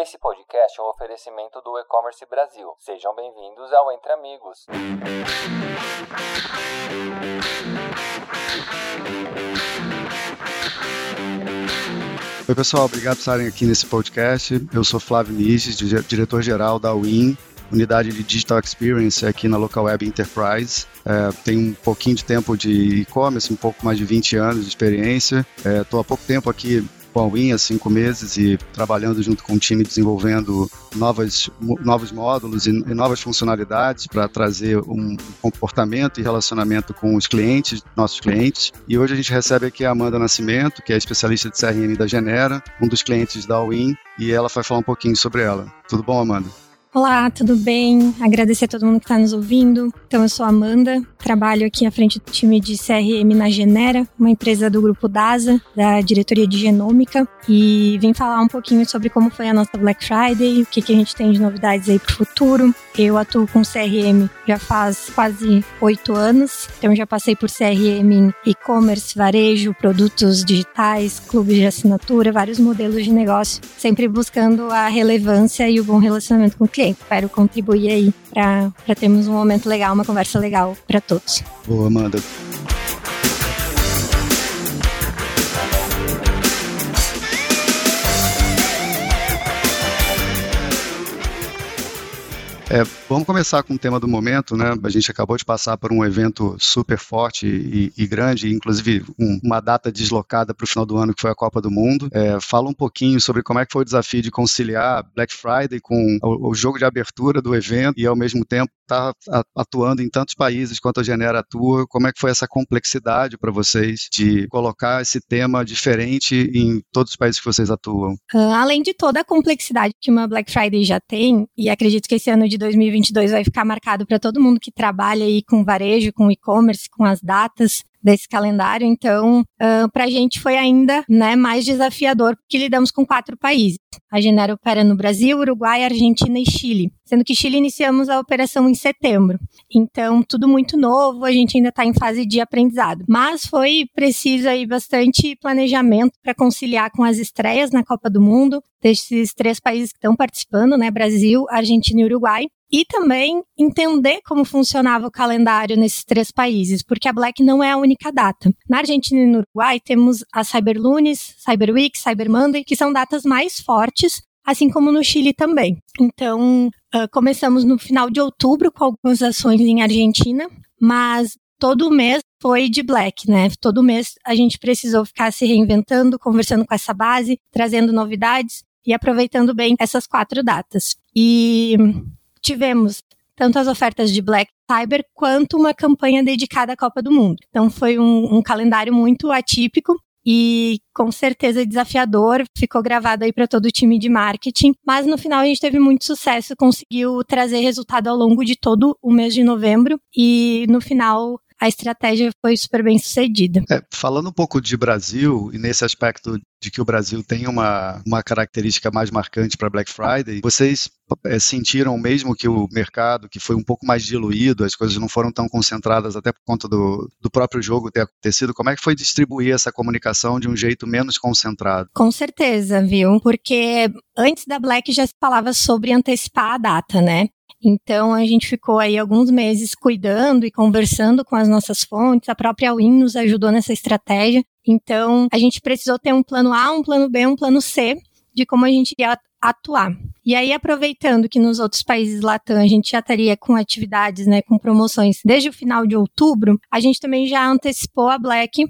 Esse podcast é um oferecimento do E-Commerce Brasil. Sejam bem-vindos ao Entre Amigos. Oi, pessoal, obrigado por estarem aqui nesse podcast. Eu sou Flávio Niges, diretor-geral da WIN, unidade de Digital Experience aqui na Local Web Enterprise. É, tenho um pouquinho de tempo de e-commerce, um pouco mais de 20 anos de experiência. Estou é, há pouco tempo aqui com a Win há cinco meses e trabalhando junto com o time desenvolvendo novas, novos módulos e, e novas funcionalidades para trazer um comportamento e relacionamento com os clientes, nossos clientes. E hoje a gente recebe aqui a Amanda Nascimento, que é especialista de CRM da Genera, um dos clientes da Win, e ela vai falar um pouquinho sobre ela. Tudo bom, Amanda? Olá, tudo bem? Agradecer a todo mundo que está nos ouvindo. Então, eu sou Amanda, trabalho aqui à frente do time de CRM na Genera, uma empresa do grupo DASA, da diretoria de genômica, e vim falar um pouquinho sobre como foi a nossa Black Friday, o que, que a gente tem de novidades aí para o futuro. Eu atuo com CRM já faz quase oito anos, então já passei por CRM em e-commerce, varejo, produtos digitais, clubes de assinatura, vários modelos de negócio, sempre buscando a relevância e o bom relacionamento com o cliente. Espero contribuir aí para termos um momento legal, uma conversa legal para todos. Boa, Amanda. É, vamos começar com o tema do momento, né? A gente acabou de passar por um evento super forte e, e grande, inclusive um, uma data deslocada para o final do ano, que foi a Copa do Mundo. É, fala um pouquinho sobre como é que foi o desafio de conciliar Black Friday com o, o jogo de abertura do evento e, ao mesmo tempo, estar tá atuando em tantos países quanto a Genera atua. Como é que foi essa complexidade para vocês de colocar esse tema diferente em todos os países que vocês atuam? Uh, além de toda a complexidade que uma Black Friday já tem, e acredito que esse ano de 2022 vai ficar marcado para todo mundo que trabalha aí com varejo, com e-commerce, com as datas desse calendário. Então, uh, para a gente foi ainda né, mais desafiador, porque lidamos com quatro países. A Genera opera no Brasil, Uruguai, Argentina e Chile, sendo que Chile iniciamos a operação em setembro. Então, tudo muito novo, a gente ainda está em fase de aprendizado. Mas foi preciso aí bastante planejamento para conciliar com as estreias na Copa do Mundo desses três países que estão participando, né, Brasil, Argentina e Uruguai e também entender como funcionava o calendário nesses três países, porque a Black não é a única data. Na Argentina e no Uruguai temos a Cyberlunes, Cyber Week, Cyber Monday, que são datas mais fortes, assim como no Chile também. Então, uh, começamos no final de outubro com algumas ações em Argentina, mas todo mês foi de Black, né? Todo mês a gente precisou ficar se reinventando, conversando com essa base, trazendo novidades e aproveitando bem essas quatro datas. E tivemos tanto as ofertas de Black Cyber quanto uma campanha dedicada à Copa do Mundo. Então foi um, um calendário muito atípico e com certeza desafiador, ficou gravado aí para todo o time de marketing, mas no final a gente teve muito sucesso, conseguiu trazer resultado ao longo de todo o mês de novembro e no final a estratégia foi super bem sucedida. É, falando um pouco de Brasil, e nesse aspecto de que o Brasil tem uma, uma característica mais marcante para Black Friday, vocês é, sentiram mesmo que o mercado, que foi um pouco mais diluído, as coisas não foram tão concentradas até por conta do, do próprio jogo ter acontecido, como é que foi distribuir essa comunicação de um jeito menos concentrado? Com certeza, viu? Porque antes da Black já se falava sobre antecipar a data, né? Então a gente ficou aí alguns meses cuidando e conversando com as nossas fontes. A própria Win nos ajudou nessa estratégia. Então a gente precisou ter um plano A, um plano B, um plano C de como a gente ia atuar. E aí, aproveitando que nos outros países Latam a gente já estaria com atividades, né, com promoções desde o final de outubro, a gente também já antecipou a Black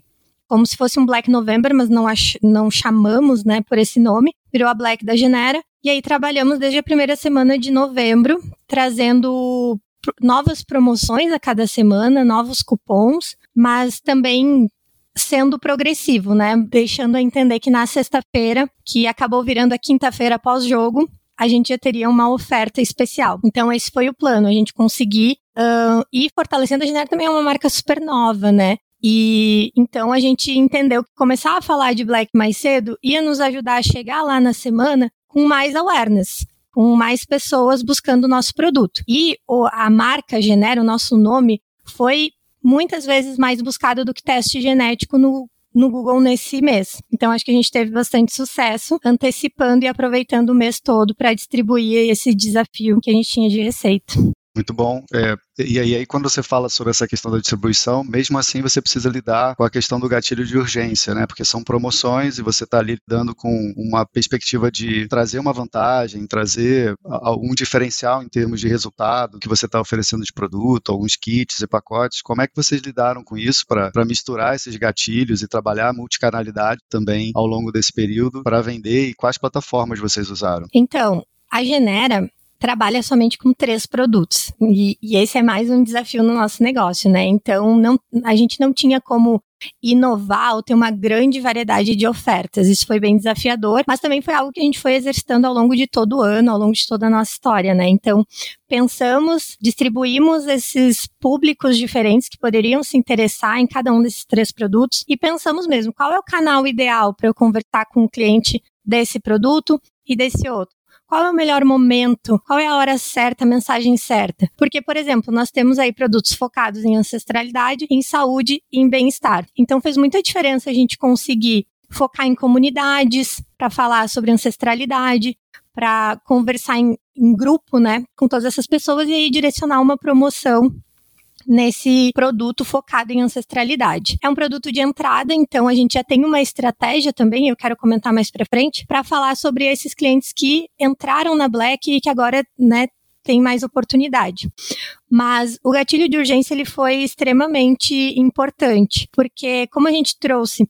como se fosse um Black November, mas não, não chamamos, né, por esse nome. Virou a Black da Genera. E aí trabalhamos desde a primeira semana de novembro, trazendo novas promoções a cada semana, novos cupons, mas também sendo progressivo, né? Deixando a entender que na sexta-feira, que acabou virando a quinta-feira pós-jogo, a gente já teria uma oferta especial. Então, esse foi o plano, a gente conseguir uh, ir fortalecendo. A Genera também é uma marca super nova, né? E então a gente entendeu que começar a falar de Black mais cedo ia nos ajudar a chegar lá na semana com mais awareness, com mais pessoas buscando o nosso produto. E a marca Genera, o nosso nome, foi muitas vezes mais buscado do que teste genético no, no Google nesse mês. Então, acho que a gente teve bastante sucesso antecipando e aproveitando o mês todo para distribuir esse desafio que a gente tinha de receita. Muito bom. É, e aí, quando você fala sobre essa questão da distribuição, mesmo assim você precisa lidar com a questão do gatilho de urgência, né? Porque são promoções e você está lidando com uma perspectiva de trazer uma vantagem, trazer algum diferencial em termos de resultado que você está oferecendo de produto, alguns kits e pacotes. Como é que vocês lidaram com isso para misturar esses gatilhos e trabalhar a multicanalidade também ao longo desse período para vender e quais plataformas vocês usaram? Então, a Genera trabalha somente com três produtos. E, e, esse é mais um desafio no nosso negócio, né? Então, não, a gente não tinha como inovar ou ter uma grande variedade de ofertas. Isso foi bem desafiador, mas também foi algo que a gente foi exercitando ao longo de todo o ano, ao longo de toda a nossa história, né? Então, pensamos, distribuímos esses públicos diferentes que poderiam se interessar em cada um desses três produtos e pensamos mesmo qual é o canal ideal para eu conversar com o cliente desse produto e desse outro. Qual é o melhor momento? Qual é a hora certa, a mensagem certa? Porque, por exemplo, nós temos aí produtos focados em ancestralidade, em saúde e em bem-estar. Então fez muita diferença a gente conseguir focar em comunidades para falar sobre ancestralidade, para conversar em, em, grupo, né, com todas essas pessoas e aí direcionar uma promoção nesse produto focado em ancestralidade. É um produto de entrada, então a gente já tem uma estratégia também, eu quero comentar mais para frente, para falar sobre esses clientes que entraram na Black e que agora, né, tem mais oportunidade. Mas o gatilho de urgência ele foi extremamente importante, porque como a gente trouxe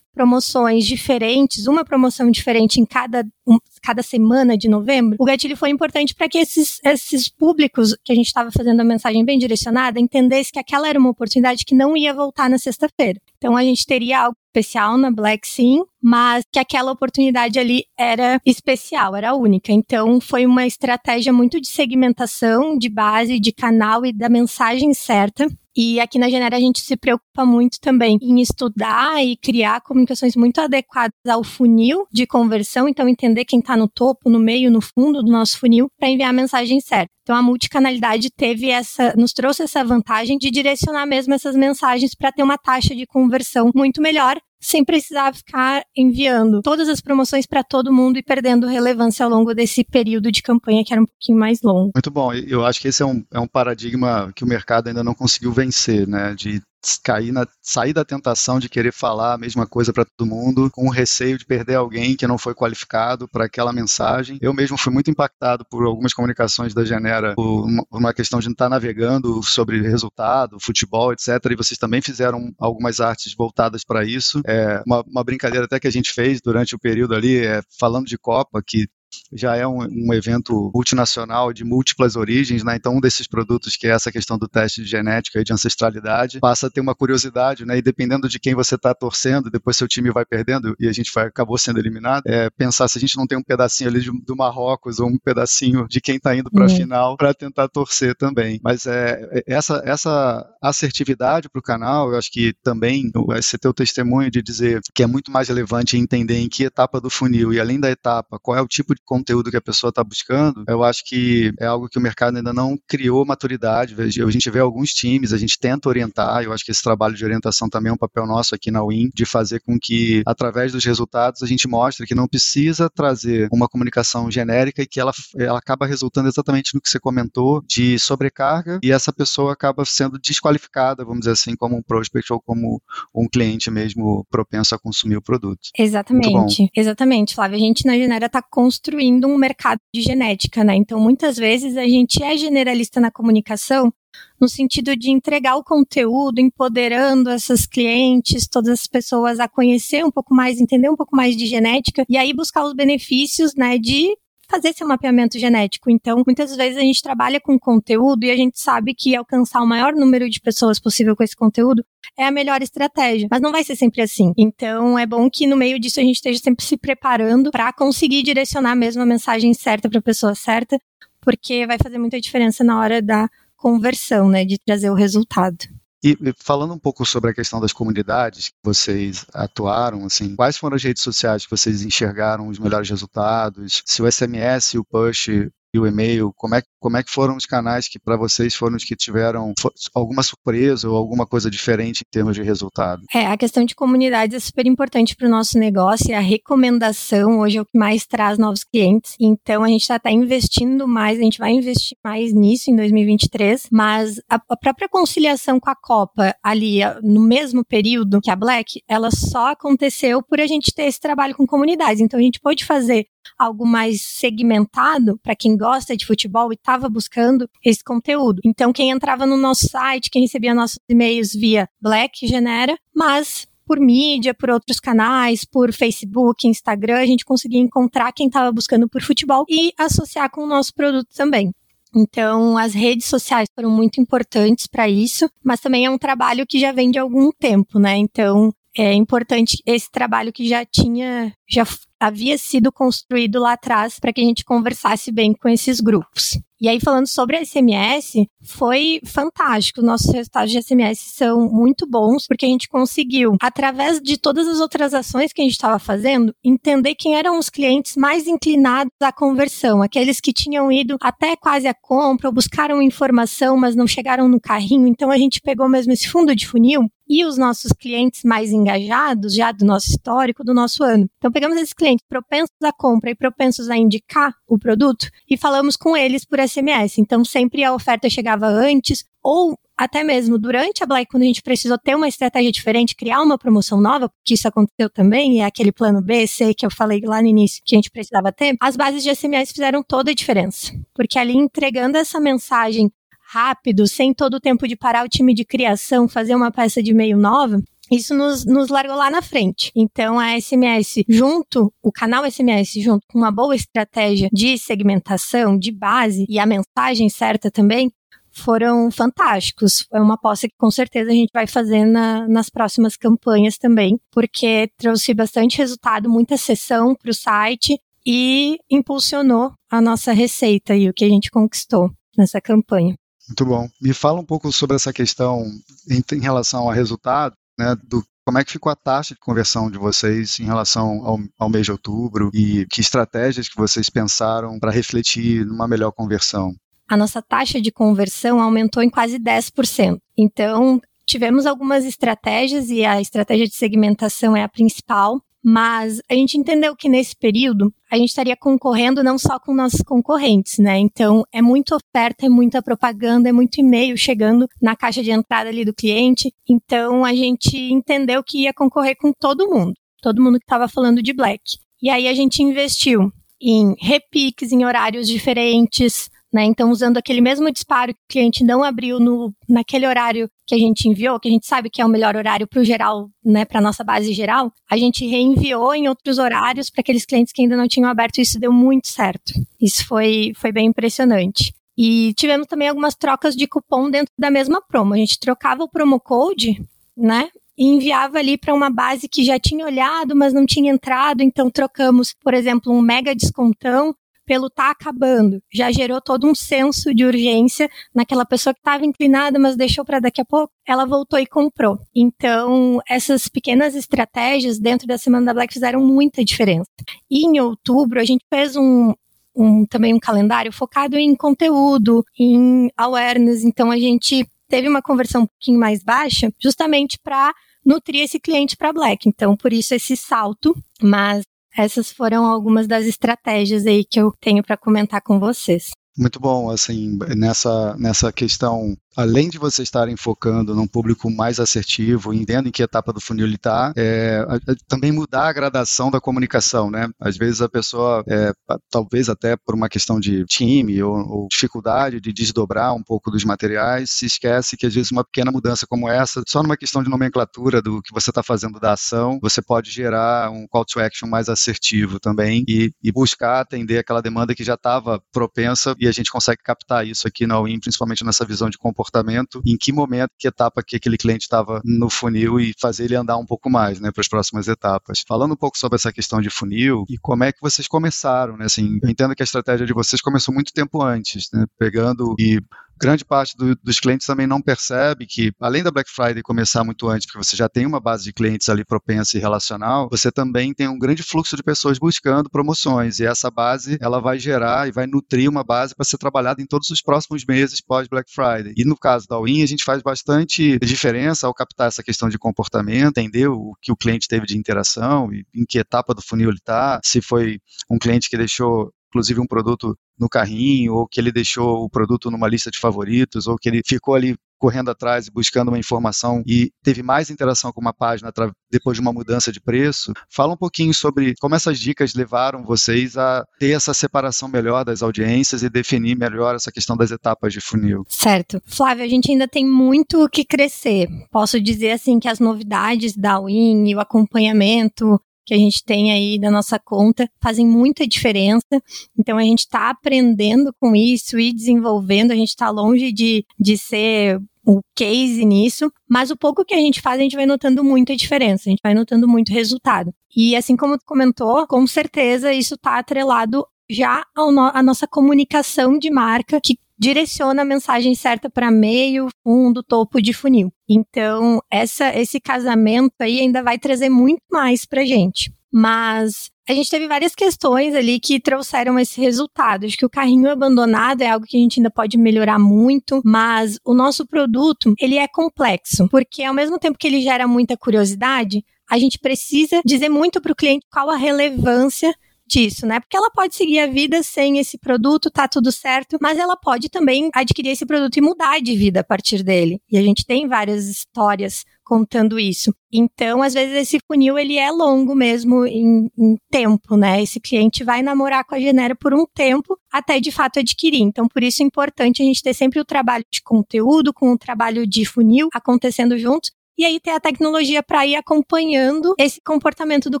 promoções diferentes, uma promoção diferente em cada, um, cada semana de novembro, o gatilho foi importante para que esses, esses públicos que a gente estava fazendo a mensagem bem direcionada entendesse que aquela era uma oportunidade que não ia voltar na sexta-feira. Então a gente teria algo especial na Black sim, mas que aquela oportunidade ali era especial, era única. Então foi uma estratégia muito de segmentação, de base, de canal e da mensagem certa e aqui na Genera a gente se preocupa muito também em estudar e criar comunicações muito adequadas ao funil de conversão, então entender quem está no topo, no meio, no fundo do nosso funil para enviar a mensagem certa. Então a multicanalidade teve essa, nos trouxe essa vantagem de direcionar mesmo essas mensagens para ter uma taxa de conversão muito melhor sem precisar ficar enviando todas as promoções para todo mundo e perdendo relevância ao longo desse período de campanha que era um pouquinho mais longo. Muito bom. Eu acho que esse é um, é um paradigma que o mercado ainda não conseguiu vencer, né? De cair na, sair da tentação de querer falar a mesma coisa para todo mundo, com o receio de perder alguém que não foi qualificado para aquela mensagem. Eu mesmo fui muito impactado por algumas comunicações da Genera, por uma, questão de estar navegando sobre resultado, futebol, etc. E vocês também fizeram algumas artes voltadas para isso. É, uma, uma, brincadeira até que a gente fez durante o período ali, é, falando de Copa, que já é um, um, evento multinacional de múltiplas origens, né? Então, um desses produtos, que é essa questão do teste de genética e de ancestralidade, passa a ter uma curiosidade, né? E dependendo de quem você está torcendo, depois seu time vai perdendo e a gente vai, acabou sendo eliminado, é pensar se a gente não tem um pedacinho ali de, do Marrocos ou um pedacinho de quem está indo para a uhum. final para tentar torcer também. Mas é, é essa, essa assertividade para o canal, eu acho que também esse teu testemunho de dizer que é muito mais relevante entender em que etapa do funil e além da etapa, qual é o tipo de conteúdo que a pessoa está buscando, eu acho que é algo que o mercado ainda não criou maturidade. A gente vê alguns times, a gente tenta orientar, eu acho que esse trabalho de orientação também é um papel nosso aqui na Win, de fazer com que, através dos resultados, a gente mostre que não precisa trazer uma comunicação genérica e que ela, ela acaba resultando exatamente no que você comentou, de sobrecarga, e essa pessoa acaba sendo desqualificada, vamos dizer assim, como um prospect ou como um cliente mesmo propenso a consumir o produto. Exatamente, exatamente, Flávia. A gente na Genera está construindo construindo um mercado de genética, né? Então, muitas vezes a gente é generalista na comunicação no sentido de entregar o conteúdo, empoderando essas clientes, todas as pessoas a conhecer um pouco mais, entender um pouco mais de genética e aí buscar os benefícios, né, de fazer esse mapeamento genético. Então, muitas vezes a gente trabalha com conteúdo e a gente sabe que alcançar o maior número de pessoas possível com esse conteúdo é a melhor estratégia. Mas não vai ser sempre assim. Então, é bom que no meio disso a gente esteja sempre se preparando para conseguir direcionar mesmo a mensagem certa para a pessoa certa, porque vai fazer muita diferença na hora da conversão, né, de trazer o resultado. E falando um pouco sobre a questão das comunidades que vocês atuaram, assim, quais foram as redes sociais que vocês enxergaram os melhores resultados? Se o SMS, o push e o e-mail, como é, como é que foram os canais que para vocês foram os que tiveram alguma surpresa ou alguma coisa diferente em termos de resultado? É, a questão de comunidades é super importante para o nosso negócio e a recomendação hoje é o que mais traz novos clientes. Então a gente está até investindo mais, a gente vai investir mais nisso em 2023, mas a, a própria conciliação com a Copa ali no mesmo período que a Black, ela só aconteceu por a gente ter esse trabalho com comunidades. Então a gente pode fazer algo mais segmentado para quem gosta de futebol e estava buscando esse conteúdo. Então, quem entrava no nosso site, quem recebia nossos e-mails via Black Genera, mas por mídia, por outros canais, por Facebook, Instagram, a gente conseguia encontrar quem estava buscando por futebol e associar com o nosso produto também. Então, as redes sociais foram muito importantes para isso, mas também é um trabalho que já vem de algum tempo, né? Então, é importante esse trabalho que já tinha, já havia sido construído lá atrás para que a gente conversasse bem com esses grupos. E aí, falando sobre a SMS, foi fantástico. Nossos resultados de SMS são muito bons, porque a gente conseguiu, através de todas as outras ações que a gente estava fazendo, entender quem eram os clientes mais inclinados à conversão, aqueles que tinham ido até quase a compra, ou buscaram informação, mas não chegaram no carrinho. Então, a gente pegou mesmo esse fundo de funil e os nossos clientes mais engajados, já do nosso histórico, do nosso ano. Então, pegamos esses clientes propensos à compra e propensos a indicar o produto e falamos com eles por SMS. Então, sempre a oferta chegava antes ou até mesmo durante a Black, quando a gente precisou ter uma estratégia diferente, criar uma promoção nova, porque isso aconteceu também, e é aquele plano B, C que eu falei lá no início que a gente precisava ter, as bases de SMS fizeram toda a diferença. Porque ali entregando essa mensagem rápido, sem todo o tempo de parar o time de criação, fazer uma peça de meio nova, isso nos, nos largou lá na frente. Então, a SMS, junto, o canal SMS, junto com uma boa estratégia de segmentação, de base e a mensagem certa também, foram fantásticos. É uma aposta que com certeza a gente vai fazer na, nas próximas campanhas também, porque trouxe bastante resultado, muita sessão para o site e impulsionou a nossa receita e o que a gente conquistou nessa campanha. Muito bom. Me fala um pouco sobre essa questão em, em relação ao resultado, né, do como é que ficou a taxa de conversão de vocês em relação ao, ao mês de outubro e que estratégias que vocês pensaram para refletir numa melhor conversão? A nossa taxa de conversão aumentou em quase 10%. Então, tivemos algumas estratégias e a estratégia de segmentação é a principal mas a gente entendeu que nesse período a gente estaria concorrendo não só com nossos concorrentes, né? Então é muita oferta, é muita propaganda, é muito e-mail chegando na caixa de entrada ali do cliente. Então a gente entendeu que ia concorrer com todo mundo, todo mundo que estava falando de Black. E aí a gente investiu em repiques em horários diferentes, né? Então, usando aquele mesmo disparo que o cliente não abriu no, naquele horário que a gente enviou, que a gente sabe que é o melhor horário para o geral, né, para nossa base geral, a gente reenviou em outros horários para aqueles clientes que ainda não tinham aberto e isso deu muito certo. Isso foi, foi bem impressionante. E tivemos também algumas trocas de cupom dentro da mesma promo. A gente trocava o promo code, né? E enviava ali para uma base que já tinha olhado, mas não tinha entrado. Então, trocamos, por exemplo, um mega descontão pelo tá acabando. Já gerou todo um senso de urgência naquela pessoa que estava inclinada, mas deixou para daqui a pouco. Ela voltou e comprou. Então, essas pequenas estratégias dentro da semana da Black fizeram muita diferença. E em outubro, a gente fez um, um, também um calendário focado em conteúdo, em awareness. Então, a gente teve uma conversão um pouquinho mais baixa, justamente para nutrir esse cliente para Black. Então, por isso esse salto, mas essas foram algumas das estratégias aí que eu tenho para comentar com vocês. Muito bom, assim, nessa, nessa questão além de vocês estarem focando num público mais assertivo, entendendo em que etapa do funil ele está, é, também mudar a gradação da comunicação, né? Às vezes a pessoa, é, talvez até por uma questão de time ou, ou, dificuldade de desdobrar um pouco dos materiais, se esquece que às vezes uma pequena mudança como essa, só numa questão de nomenclatura do que você está fazendo da ação, você pode gerar um call to action mais assertivo também e, e buscar atender aquela demanda que já estava propensa e a gente consegue captar isso aqui na UIM, principalmente nessa visão de comportamento comportamento, em que momento, que etapa que aquele cliente estava no funil e fazer ele andar um pouco mais, né, para as próximas etapas. Falando um pouco sobre essa questão de funil e como é que vocês começaram, né, assim, eu entendo que a estratégia de vocês começou muito tempo antes, né, pegando e grande parte do, dos clientes também não percebe que, além da Black Friday começar muito antes, porque você já tem uma base de clientes ali propensa e relacional, você também tem um grande fluxo de pessoas buscando promoções. E essa base, ela vai gerar e vai nutrir uma base para ser trabalhada em todos os próximos meses pós Black Friday. E no caso da Win, a gente faz bastante diferença ao captar essa questão de comportamento, entender o que o cliente teve de interação em que etapa do funil ele está, se foi um cliente que deixou inclusive um produto no carrinho, ou que ele deixou o produto numa lista de favoritos, ou que ele ficou ali correndo atrás e buscando uma informação e teve mais interação com uma página depois de uma mudança de preço. Fala um pouquinho sobre como essas dicas levaram vocês a ter essa separação melhor das audiências e definir melhor essa questão das etapas de funil. Certo. Flávio, a gente ainda tem muito o que crescer. Posso dizer assim que as novidades da Win o acompanhamento que a gente tem aí da nossa conta fazem muita diferença. Então a gente está aprendendo com isso e desenvolvendo. A gente está longe de, de ser o case nisso, mas o pouco que a gente faz, a gente vai notando muita diferença, a gente vai notando muito resultado. E assim como tu comentou, com certeza isso está atrelado já à nossa comunicação de marca, que direciona a mensagem certa para meio, fundo, topo de funil. Então, essa, esse casamento aí ainda vai trazer muito mais para gente. Mas a gente teve várias questões ali que trouxeram esse resultado. Acho que o carrinho abandonado é algo que a gente ainda pode melhorar muito, mas o nosso produto, ele é complexo, porque ao mesmo tempo que ele gera muita curiosidade, a gente precisa dizer muito para o cliente qual a relevância disso, né? Porque ela pode seguir a vida sem esse produto, tá tudo certo, mas ela pode também adquirir esse produto e mudar de vida a partir dele. E a gente tem várias histórias contando isso. Então, às vezes esse funil ele é longo mesmo em, em, tempo, né? Esse cliente vai namorar com a Genera por um tempo até de fato adquirir. Então, por isso é importante a gente ter sempre o trabalho de conteúdo com o trabalho de funil acontecendo juntos, e aí ter a tecnologia para ir acompanhando esse comportamento do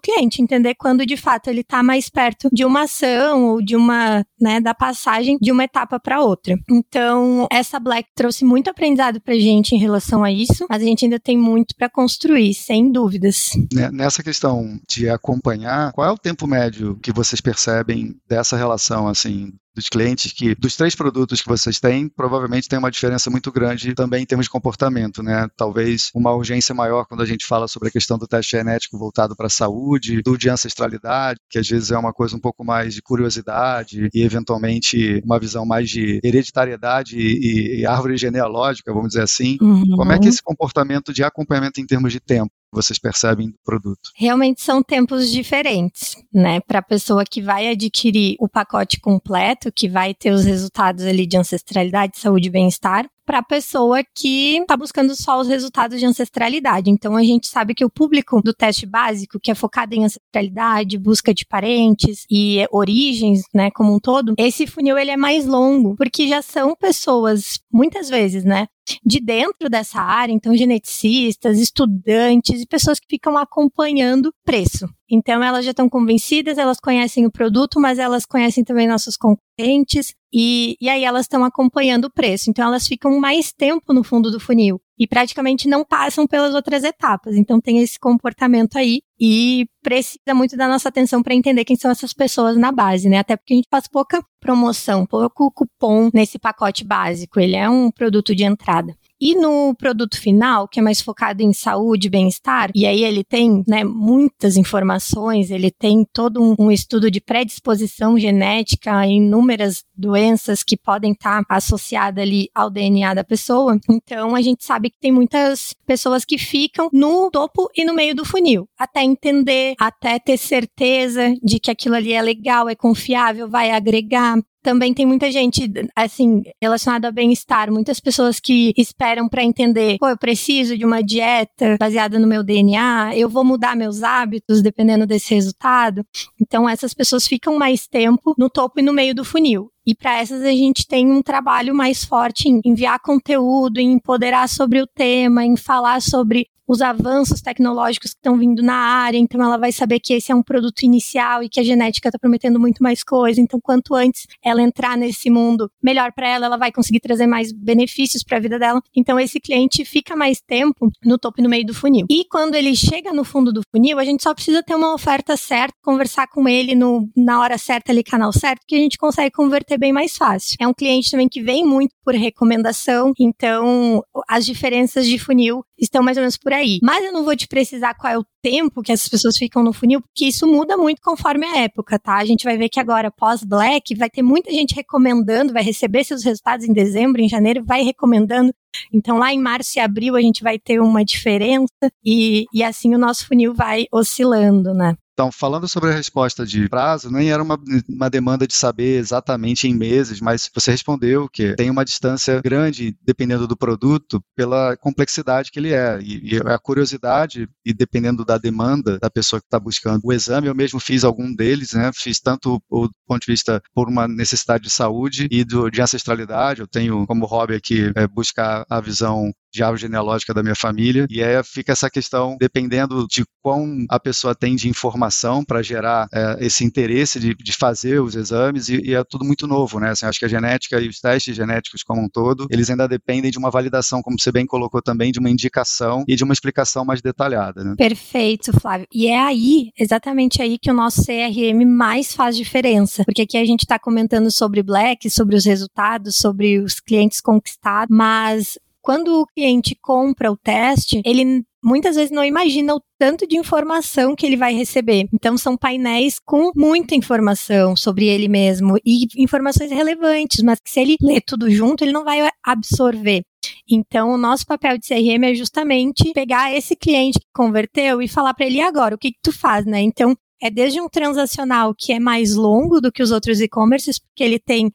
cliente, entender quando de fato ele está mais perto de uma ação ou de uma, né, da passagem de uma etapa para outra. Então, essa Black trouxe muito aprendizado pra gente em relação a isso, mas a gente ainda tem muito para construir, sem dúvidas. Né, nessa questão de acompanhar, qual é o tempo médio que vocês percebem dessa relação assim dos clientes que, dos três produtos que vocês têm, provavelmente tem uma diferença muito grande também em termos de comportamento, né? Talvez uma urgência maior quando a gente fala sobre a questão do teste genético voltado para a saúde, do de ancestralidade, que às vezes é uma coisa um pouco mais de curiosidade e eventualmente uma visão mais de hereditariedade e, e árvore genealógica, vamos dizer assim. Uhum. Como é que esse comportamento de acompanhamento em termos de tempo vocês percebem do produto? Realmente são tempos diferentes, né? Para a pessoa que vai adquirir o pacote completo, que vai ter os resultados ali de ancestralidade, saúde e bem-estar, para a pessoa que está buscando só os resultados de ancestralidade. Então a gente sabe que o público do teste básico, que é focado em ancestralidade, busca de parentes e origens, né, como um todo, esse funil ele é mais longo, porque já são pessoas muitas vezes, né, de dentro dessa área, então geneticistas, estudantes e pessoas que ficam acompanhando preço. Então elas já estão convencidas, elas conhecem o produto, mas elas conhecem também nossos concorrentes e, e aí elas estão acompanhando o preço. Então elas ficam mais tempo no fundo do funil e praticamente não passam pelas outras etapas. Então tem esse comportamento aí e precisa muito da nossa atenção para entender quem são essas pessoas na base, né? Até porque a gente faz pouca promoção, pouco cupom nesse pacote básico. Ele é um produto de entrada. E no produto final, que é mais focado em saúde e bem-estar, e aí ele tem né, muitas informações, ele tem todo um, um estudo de predisposição genética em inúmeras doenças que podem estar associadas ali ao DNA da pessoa. Então a gente sabe que tem muitas pessoas que ficam no topo e no meio do funil, até entender, até ter certeza de que aquilo ali é legal, é confiável, vai agregar também tem muita gente, assim, relacionada ao bem-estar, muitas pessoas que esperam para entender, pô, eu preciso de uma dieta baseada no meu DNA, eu vou mudar meus hábitos dependendo desse resultado. Então, essas pessoas ficam mais tempo no topo e no meio do funil. E para essas a gente tem um trabalho mais forte em enviar conteúdo, em empoderar sobre o tema, em falar sobre os avanços tecnológicos que estão vindo na área, então ela vai saber que esse é um produto inicial e que a genética está prometendo muito mais coisa. Então, quanto antes ela entrar nesse mundo, melhor para ela, ela vai conseguir trazer mais benefícios para a vida dela. Então, esse cliente fica mais tempo no topo e no meio do funil. E quando ele chega no fundo do funil, a gente só precisa ter uma oferta certa, conversar com ele no, na hora certa, ali, canal certo, que a gente consegue converter bem mais fácil. É um cliente também que vem muito por recomendação, então as diferenças de funil estão mais ou menos por aí. Mas eu não vou te precisar qual é o tempo que essas pessoas ficam no funil, porque isso muda muito conforme a época, tá? A gente vai ver que agora, pós-Black, vai ter muita gente recomendando, vai receber seus resultados em dezembro, em janeiro, vai recomendando. Então, lá em março e abril, a gente vai ter uma diferença e, e assim o nosso funil vai oscilando, né? Então, falando sobre a resposta de prazo, nem era uma, uma demanda de saber exatamente em meses, mas você respondeu que tem uma distância grande, dependendo do produto, pela complexidade que ele é. E, e a curiosidade, e dependendo da demanda da pessoa que está buscando o exame, eu mesmo fiz algum deles, né? Fiz tanto do ponto de vista por uma necessidade de saúde e do, de ancestralidade. Eu tenho como hobby aqui é, buscar a visão de árvore genealógica da minha família. E aí fica essa questão, dependendo de quão a pessoa tem de informação para gerar é, esse interesse de, de, fazer os exames, e, e, é tudo muito novo, né? Assim, acho que a genética e os testes genéticos como um todo, eles ainda dependem de uma validação, como você bem colocou também, de uma indicação e de uma explicação mais detalhada. Né? Perfeito, Flávio. E é aí, exatamente aí, que o nosso CRM mais faz diferença. Porque aqui a gente está comentando sobre Black, sobre os resultados, sobre os clientes conquistados, mas quando o cliente compra o teste, ele muitas vezes não imagina o tanto de informação que ele vai receber. Então, são painéis com muita informação sobre ele mesmo e informações relevantes, mas que se ele lê tudo junto, ele não vai absorver. Então, o nosso papel de CRM é justamente pegar esse cliente que converteu e falar para ele agora o que, que tu faz, né? Então, é desde um transacional que é mais longo do que os outros e-commerces, porque ele tem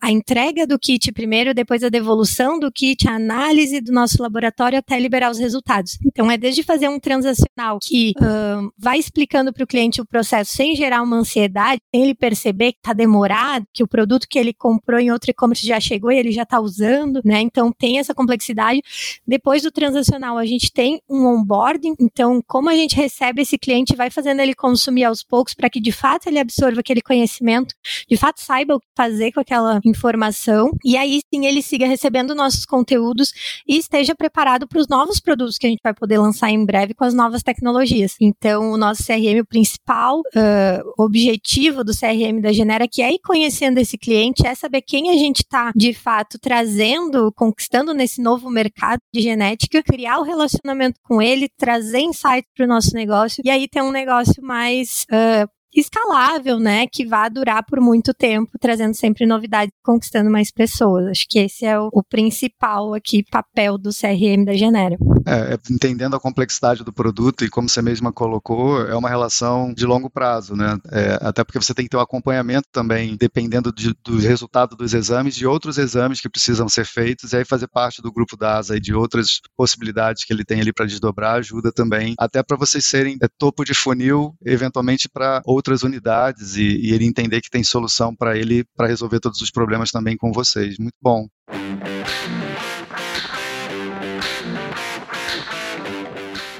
a entrega do kit primeiro, depois a devolução do kit, a análise do nosso laboratório até liberar os resultados. Então, é desde fazer um transacional que uh, vai explicando para o cliente o processo sem gerar uma ansiedade, sem ele perceber que está demorado, que o produto que ele comprou em outro e-commerce já chegou e ele já está usando, né? Então, tem essa complexidade. Depois do transacional, a gente tem um onboarding. Então, como a gente recebe esse cliente, vai fazendo ele consumir aos poucos para que de fato ele absorva aquele conhecimento, de fato saiba o que fazer com aquela aquela informação e aí sim ele siga recebendo nossos conteúdos e esteja preparado para os novos produtos que a gente vai poder lançar em breve com as novas tecnologias. Então, o nosso CRM, o principal uh, objetivo do CRM da Genera, que é ir conhecendo esse cliente, é saber quem a gente está de fato trazendo, conquistando nesse novo mercado de genética, criar o relacionamento com ele, trazer insights para o nosso negócio e aí ter um negócio mais uh, escalável, né, que vá durar por muito tempo, trazendo sempre novidades, conquistando mais pessoas. Acho que esse é o, o principal aqui papel do CRM da Genera. É, é, entendendo a complexidade do produto e como você mesma colocou, é uma relação de longo prazo, né? É, até porque você tem que ter um acompanhamento também, dependendo de, do resultado dos exames, de outros exames que precisam ser feitos, e aí fazer parte do grupo da ASA e de outras possibilidades que ele tem ali para desdobrar ajuda também, até para vocês serem é, topo de funil, eventualmente para outras unidades e, e ele entender que tem solução para ele para resolver todos os problemas também com vocês. Muito bom.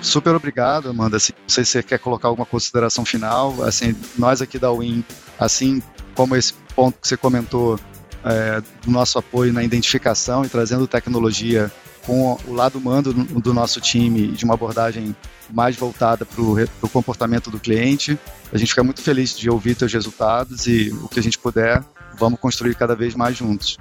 Super obrigado, Amanda. Assim, não sei se você quer colocar alguma consideração final. Assim, nós aqui da Win, assim como esse ponto que você comentou é, do nosso apoio na identificação e trazendo tecnologia com o lado humano do, nosso time de uma abordagem mais voltada para o comportamento do cliente. A gente fica muito feliz de ouvir seus resultados e o que a gente puder, vamos construir cada vez mais juntos.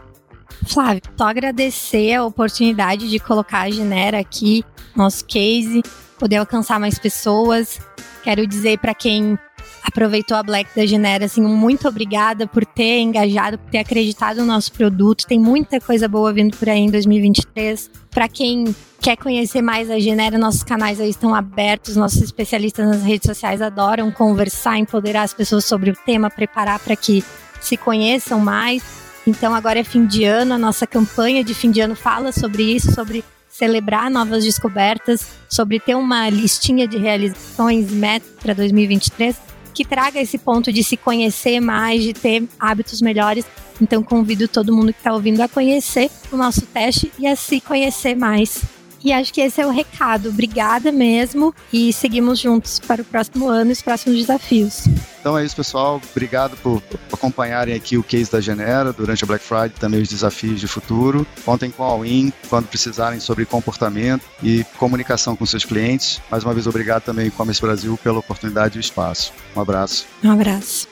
Flávio, só agradecer a oportunidade de colocar a Genera aqui, nosso case, poder alcançar mais pessoas. Quero dizer para quem aproveitou a Black da Genera, assim, muito obrigada por ter engajado, por ter acreditado no nosso produto. Tem muita coisa boa vindo por aí em 2023. Para quem quer conhecer mais a Genera, nossos canais aí estão abertos, nossos especialistas nas redes sociais adoram conversar, empoderar as pessoas sobre o tema, preparar para que se conheçam mais. Então agora é fim de ano, a nossa campanha de fim de ano fala sobre isso, sobre celebrar novas descobertas, sobre ter uma listinha de realizações, metas para 2023, que traga esse ponto de se conhecer mais, de ter hábitos melhores. Então convido todo mundo que está ouvindo a conhecer o nosso teste e a se conhecer mais E acho que esse é o recado. Obrigada mesmo e seguimos juntos para o próximo ano e os próximos desafios. Então é isso, pessoal. Obrigado por acompanharem aqui o case da Genera durante a Black Friday, também os desafios de futuro. Contem com a All-in quando precisarem sobre comportamento e comunicação com seus clientes. Mais uma vez, obrigado também, E-Commerce Brasil, pela oportunidade e o espaço. Um abraço. Um abraço.